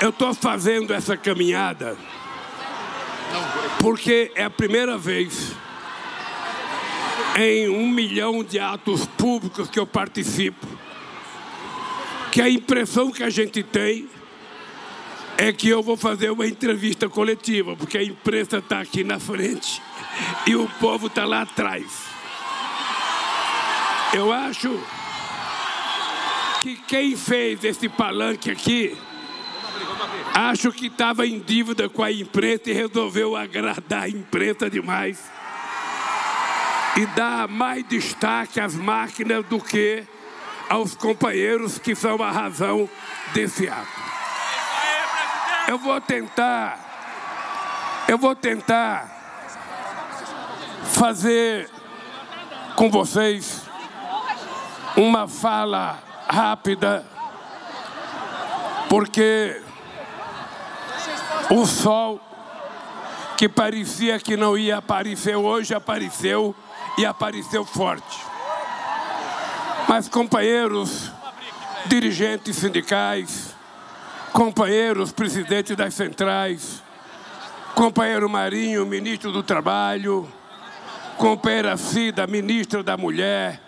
Eu estou fazendo essa caminhada porque é a primeira vez em um milhão de atos públicos que eu participo que a impressão que a gente tem é que eu vou fazer uma entrevista coletiva, porque a imprensa está aqui na frente e o povo está lá atrás. Eu acho que quem fez esse palanque aqui, acho que estava em dívida com a imprensa e resolveu agradar a imprensa demais e dar mais destaque às máquinas do que aos companheiros que são a razão desse ato. Eu vou tentar, eu vou tentar fazer com vocês uma fala rápida, porque o sol que parecia que não ia aparecer hoje apareceu e apareceu forte. Mas, companheiros, dirigentes sindicais, companheiros, presidente das centrais, companheiro Marinho, ministro do Trabalho, companheira Cida, ministra da Mulher,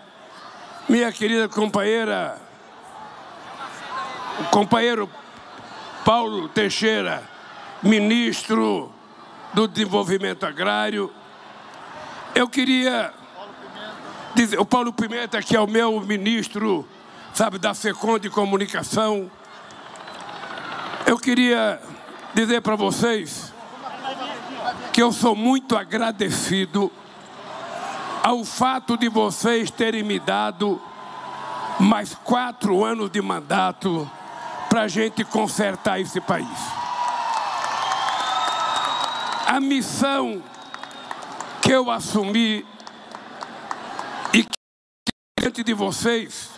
minha querida companheira, companheiro Paulo Teixeira, ministro do Desenvolvimento Agrário. Eu queria dizer, o Paulo Pimenta, que é o meu ministro, sabe, da FECOM de Comunicação. Eu queria dizer para vocês que eu sou muito agradecido ao fato de vocês terem me dado mais quatro anos de mandato para a gente consertar esse país. A missão que eu assumi e que diante de vocês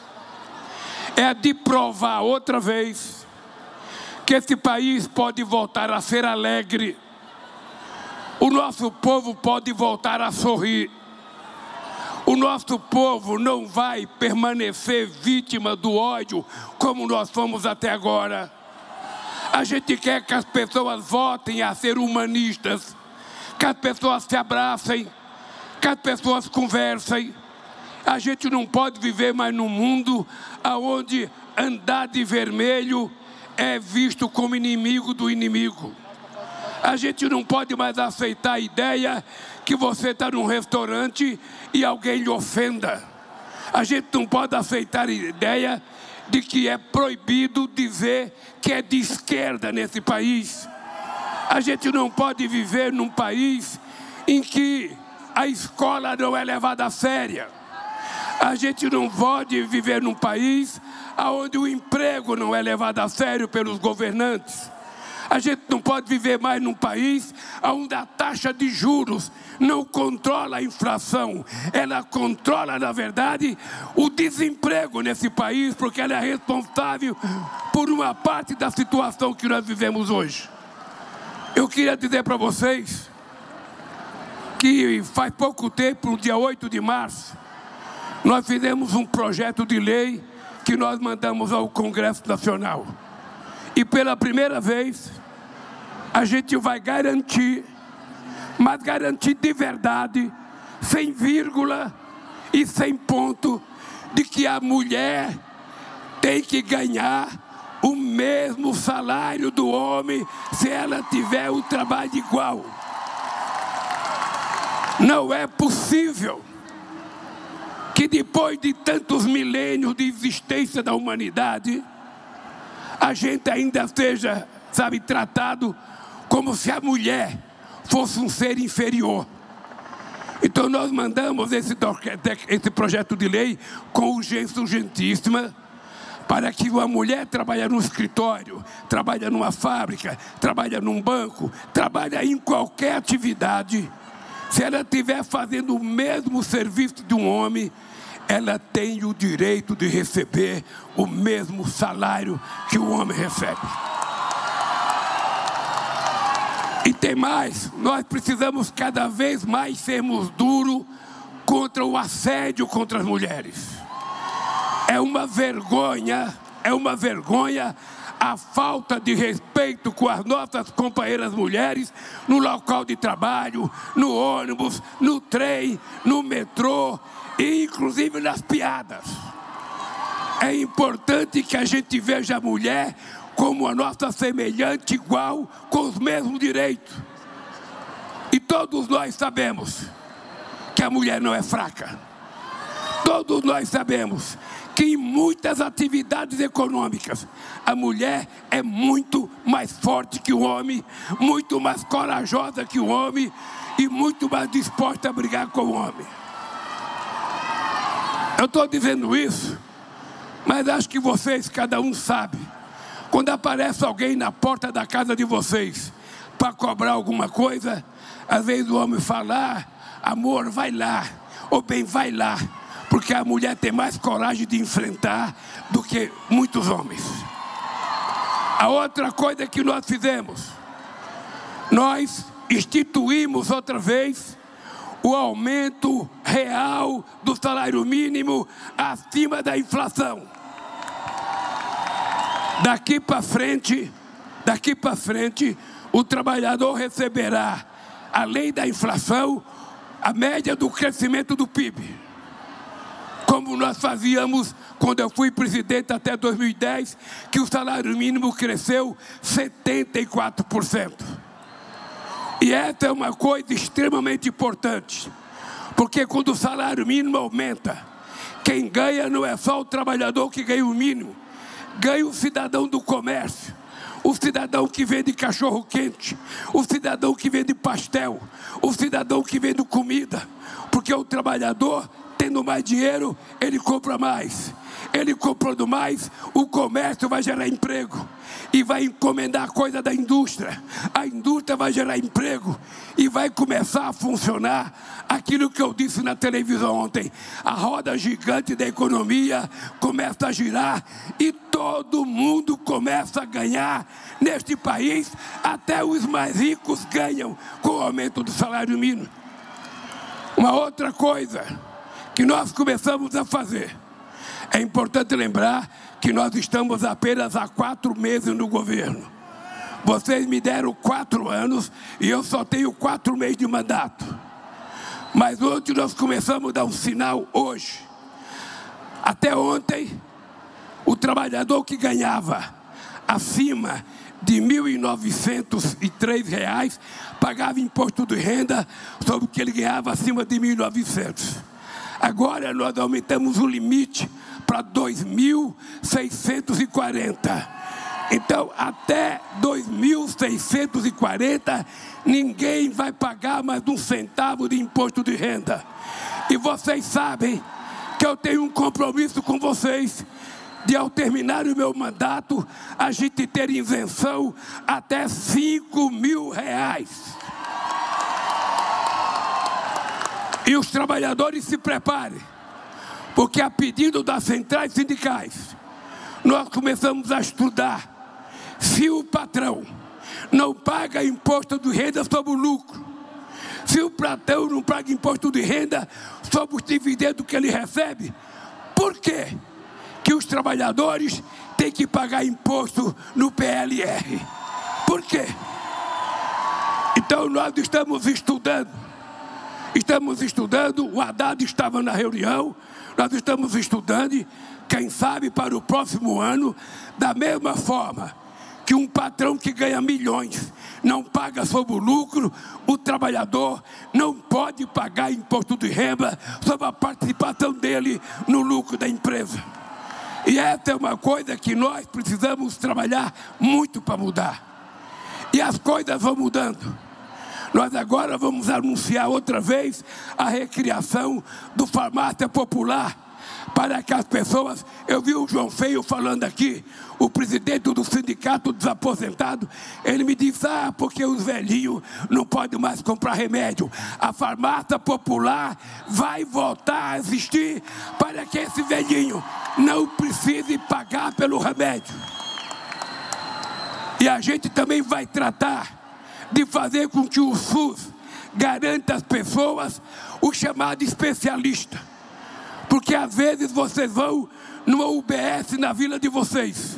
é de provar outra vez que esse país pode voltar a ser alegre, o nosso povo pode voltar a sorrir. O nosso povo não vai permanecer vítima do ódio como nós fomos até agora. A gente quer que as pessoas votem a ser humanistas, que as pessoas se abracem, que as pessoas conversem. A gente não pode viver mais num mundo onde andar de vermelho é visto como inimigo do inimigo. A gente não pode mais aceitar a ideia que você está num restaurante e alguém lhe ofenda. A gente não pode aceitar a ideia de que é proibido dizer que é de esquerda nesse país. A gente não pode viver num país em que a escola não é levada a séria. A gente não pode viver num país onde o emprego não é levado a sério pelos governantes. A gente não pode viver mais num país onde a taxa de juros não controla a inflação, ela controla, na verdade, o desemprego nesse país, porque ela é responsável por uma parte da situação que nós vivemos hoje. Eu queria dizer para vocês que faz pouco tempo, no dia 8 de março, nós fizemos um projeto de lei que nós mandamos ao Congresso Nacional. E pela primeira vez, a gente vai garantir, mas garantir de verdade, sem vírgula e sem ponto, de que a mulher tem que ganhar o mesmo salário do homem se ela tiver um trabalho igual. Não é possível que depois de tantos milênios de existência da humanidade, a gente ainda seja, sabe, tratado como se a mulher fosse um ser inferior. Então nós mandamos esse, esse projeto de lei com urgência urgentíssima para que uma mulher trabalhe no escritório, trabalha numa fábrica, trabalha num banco, trabalha em qualquer atividade, se ela estiver fazendo o mesmo serviço de um homem, ela tem o direito de receber o mesmo salário que o homem recebe. E tem mais, nós precisamos cada vez mais sermos duros contra o assédio contra as mulheres. É uma vergonha, é uma vergonha a falta de respeito com as nossas companheiras mulheres no local de trabalho, no ônibus, no trem, no metrô e inclusive nas piadas. É importante que a gente veja a mulher como a nossa semelhante, igual, com os mesmos direitos. E todos nós sabemos que a mulher não é fraca. Todos nós sabemos que em muitas atividades econômicas a mulher é muito mais forte que o homem, muito mais corajosa que o homem e muito mais disposta a brigar com o homem. Eu estou dizendo isso, mas acho que vocês, cada um sabe, quando aparece alguém na porta da casa de vocês para cobrar alguma coisa, às vezes o homem fala, ah, amor, vai lá, ou bem, vai lá porque a mulher tem mais coragem de enfrentar do que muitos homens. A outra coisa que nós fizemos, nós instituímos outra vez o aumento real do salário mínimo acima da inflação. Daqui para frente, daqui para frente, o trabalhador receberá, além da inflação, a média do crescimento do PIB como nós fazíamos quando eu fui presidente até 2010, que o salário mínimo cresceu 74%. Essa é uma coisa extremamente importante, porque quando o salário mínimo aumenta, quem ganha não é só o trabalhador que ganha o mínimo, ganha o cidadão do comércio, o cidadão que vende cachorro quente, o cidadão que vende pastel, o cidadão que vende comida, porque o trabalhador tendo mais dinheiro, ele compra mais. Ele comprando mais, o comércio vai gerar emprego e vai encomendar coisa da indústria. A indústria vai gerar emprego e vai começar a funcionar aquilo que eu disse na televisão ontem. A roda gigante da economia começa a girar e todo mundo começa a ganhar neste país, até os mais ricos ganham com o aumento do salário mínimo. Uma outra coisa, que nós começamos a fazer. É importante lembrar que nós estamos apenas há quatro meses no governo. Vocês me deram quatro anos e eu só tenho quatro meses de mandato. Mas ontem nós começamos a dar um sinal hoje. Até ontem, o trabalhador que ganhava acima de R$ 1.903 pagava imposto de renda sobre o que ele ganhava acima de R$ 1.900. Agora nós aumentamos o limite 2.640. Então, até 2.640, ninguém vai pagar mais um centavo de imposto de renda. E vocês sabem que eu tenho um compromisso com vocês de ao terminar o meu mandato, a gente ter isenção até 5 mil reais. E os trabalhadores se preparem, porque a pedido das centrais sindicais, nós começamos a estudar se o patrão não paga imposto de renda sobre o lucro, se o patrão não paga imposto de renda sobre os dividendos que ele recebe, por quê? que os trabalhadores têm que pagar imposto no PLR? Por quê? Então nós estamos estudando Estamos estudando, o Haddad estava na reunião, nós estamos estudando, quem sabe para o próximo ano, da mesma forma que um patrão que ganha milhões não paga sobre o lucro, o trabalhador não pode pagar imposto de renda sobre a participação dele no lucro da empresa. E essa é uma coisa que nós precisamos trabalhar muito para mudar. E as coisas vão mudando. Nós agora vamos anunciar outra vez a recriação do farmácia popular para que as pessoas. Eu vi o João Feio falando aqui, o presidente do sindicato dos aposentados, ele me disse: ah, porque os velhinhos não podem mais comprar remédio. A farmácia popular vai voltar a existir para que esse velhinho não precise pagar pelo remédio. E a gente também vai tratar de fazer com que o SUS garanta às pessoas o chamado especialista. Porque às vezes vocês vão numa UBS na vila de vocês.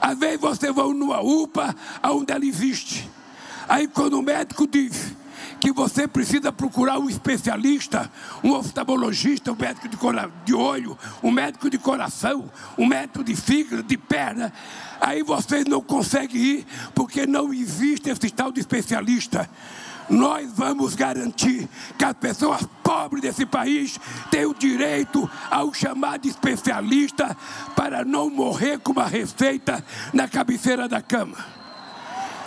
Às vezes você vai numa UPA onde ela existe. Aí quando o médico diz que você precisa procurar um especialista, um oftalmologista, um médico de, de olho, um médico de coração, um médico de fígado, de perna. Aí vocês não conseguem ir porque não existe esse tal de especialista. Nós vamos garantir que as pessoas pobres desse país têm o direito ao chamado especialista para não morrer com uma receita na cabeceira da cama.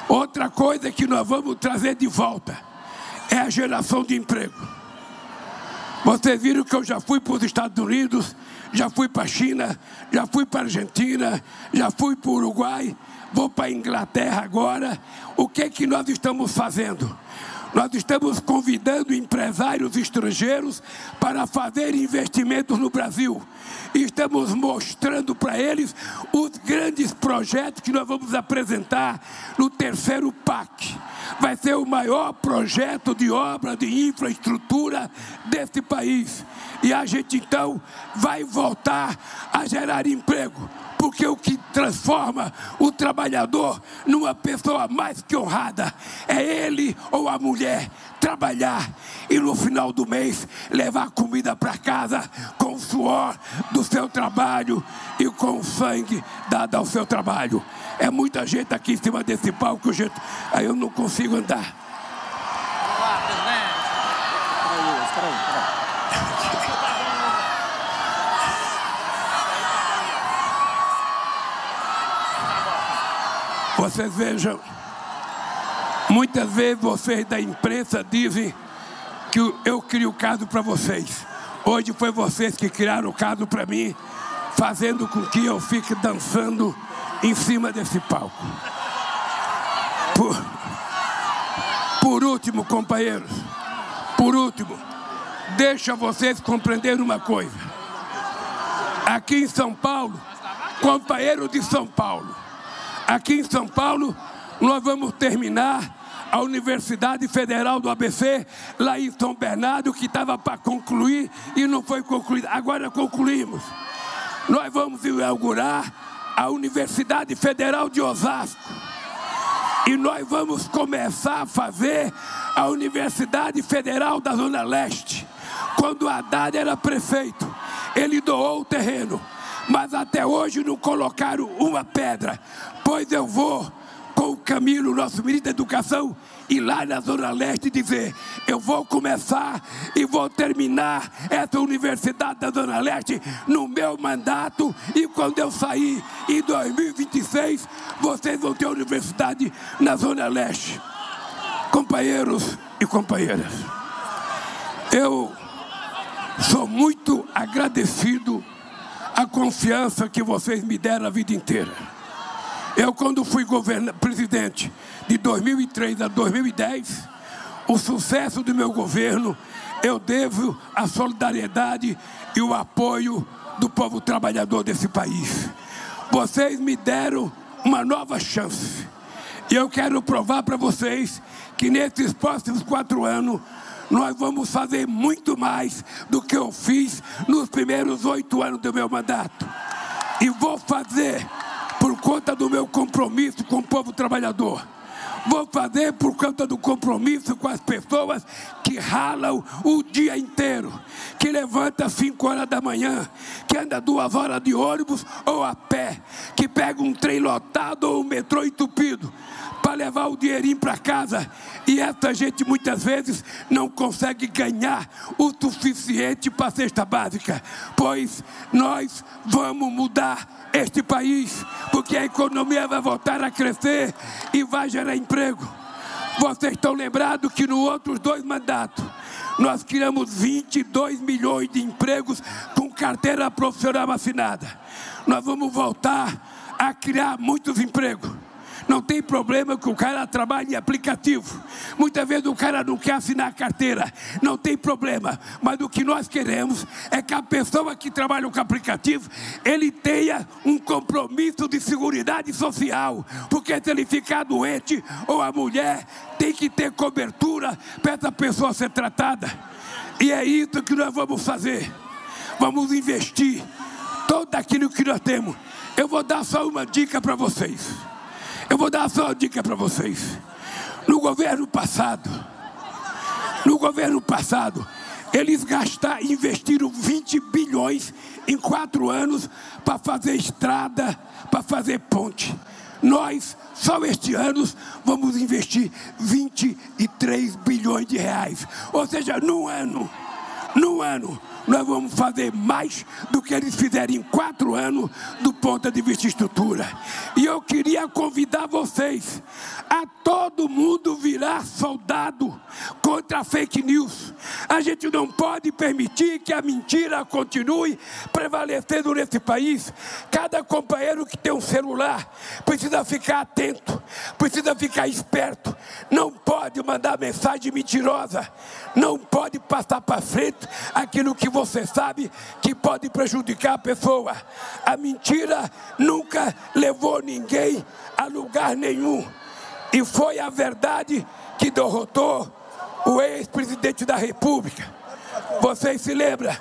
Outra coisa que nós vamos trazer de volta é a geração de emprego. Vocês viram que eu já fui para os Estados Unidos, já fui para a China, já fui para a Argentina, já fui para o Uruguai, vou para a Inglaterra agora. O que é que nós estamos fazendo? Nós estamos convidando empresários estrangeiros para fazer investimentos no Brasil. Estamos mostrando para eles os grandes projetos que nós vamos apresentar no terceiro PAC. Vai ser o maior projeto de obra de infraestrutura desse país. E a gente então vai voltar a gerar emprego porque o que transforma o trabalhador numa pessoa mais que honrada é ele ou a mulher trabalhar e no final do mês levar comida para casa com o suor do seu trabalho e com o sangue dado ao seu trabalho. É muita gente aqui em cima desse palco, gente. Aí eu não consigo andar. Vocês vejam, muitas vezes vocês da imprensa dizem que eu crio o caso para vocês. Hoje foi vocês que criaram o caso para mim, fazendo com que eu fique dançando em cima desse palco. Por, por último, companheiros, por último, deixa vocês compreenderem uma coisa. Aqui em São Paulo, companheiro de São Paulo, Aqui em São Paulo, nós vamos terminar a Universidade Federal do ABC, lá em São Bernardo, que estava para concluir e não foi concluída. Agora concluímos. Nós vamos inaugurar a Universidade Federal de Osasco. E nós vamos começar a fazer a Universidade Federal da Zona Leste. Quando Haddad era prefeito, ele doou o terreno mas até hoje não colocaram uma pedra. Pois eu vou com o Camilo, nosso ministro da Educação, ir lá na Zona Leste dizer: eu vou começar e vou terminar essa universidade da Zona Leste no meu mandato. E quando eu sair em 2026, vocês vão ter universidade na Zona Leste. Companheiros e companheiras, eu sou muito agradecido a confiança que vocês me deram a vida inteira. Eu, quando fui presidente de 2003 a 2010, o sucesso do meu governo eu devo à solidariedade e o apoio do povo trabalhador desse país. Vocês me deram uma nova chance. E eu quero provar para vocês que nesses próximos quatro anos nós vamos fazer muito mais do que eu fiz nos primeiros oito anos do meu mandato. E vou fazer por conta do meu compromisso com o povo trabalhador. Vou fazer por conta do compromisso com as pessoas que ralam o dia inteiro, que levanta às 5 horas da manhã, que anda duas horas de ônibus ou a pé, que pega um trem lotado ou um metrô entupido para levar o dinheirinho para casa. E essa gente muitas vezes não consegue ganhar o suficiente para a cesta básica. Pois nós vamos mudar este país, porque a economia vai voltar a crescer e vai gerar emprego. Vocês estão lembrados que nos outros dois mandatos nós criamos 22 milhões de empregos com carteira profissional assinada. Nós vamos voltar a criar muitos empregos. Não tem problema que o cara trabalhe em aplicativo. Muitas vezes o cara não quer assinar a carteira. Não tem problema. Mas o que nós queremos é que a pessoa que trabalha com aplicativo, ele tenha um compromisso de segurança social. Porque se ele ficar doente ou a mulher tem que ter cobertura para essa pessoa ser tratada. E é isso que nós vamos fazer. Vamos investir todo aquilo que nós temos Eu vou dar só uma dica para vocês. Eu vou dar só uma dica para vocês. No governo passado, no governo passado, eles gastaram, investiram 20 bilhões em quatro anos para fazer estrada, para fazer ponte. Nós, só este ano, vamos investir 23 bilhões de reais. Ou seja, num ano, num ano, nós vamos fazer mais do que eles fizeram em quatro anos do ponto de vista estrutura. E eu queria convidar vocês a todo mundo virar soldado contra a fake news. A gente não pode permitir que a mentira continue prevalecendo nesse país. Cada companheiro que tem um celular precisa ficar atento, precisa ficar esperto. Não pode mandar mensagem mentirosa, não pode passar para frente aquilo que você sabe que pode prejudicar a pessoa. A mentira nunca levou ninguém a lugar nenhum. E foi a verdade que derrotou o ex-presidente da República. Vocês se lembram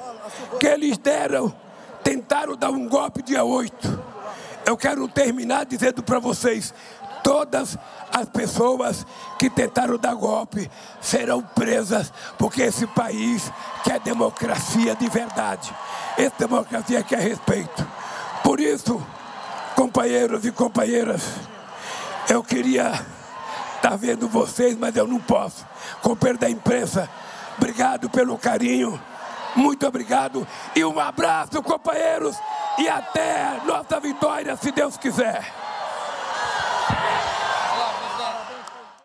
que eles deram, tentaram dar um golpe dia 8. Eu quero terminar dizendo para vocês: todas as pessoas que tentaram dar golpe serão presas, porque esse país quer democracia de verdade. Essa democracia quer respeito. Por isso, companheiros e companheiras, eu queria estar tá vendo vocês, mas eu não posso. Com perda da imprensa, obrigado pelo carinho. Muito obrigado e um abraço, companheiros, e até nossa vitória, se Deus quiser.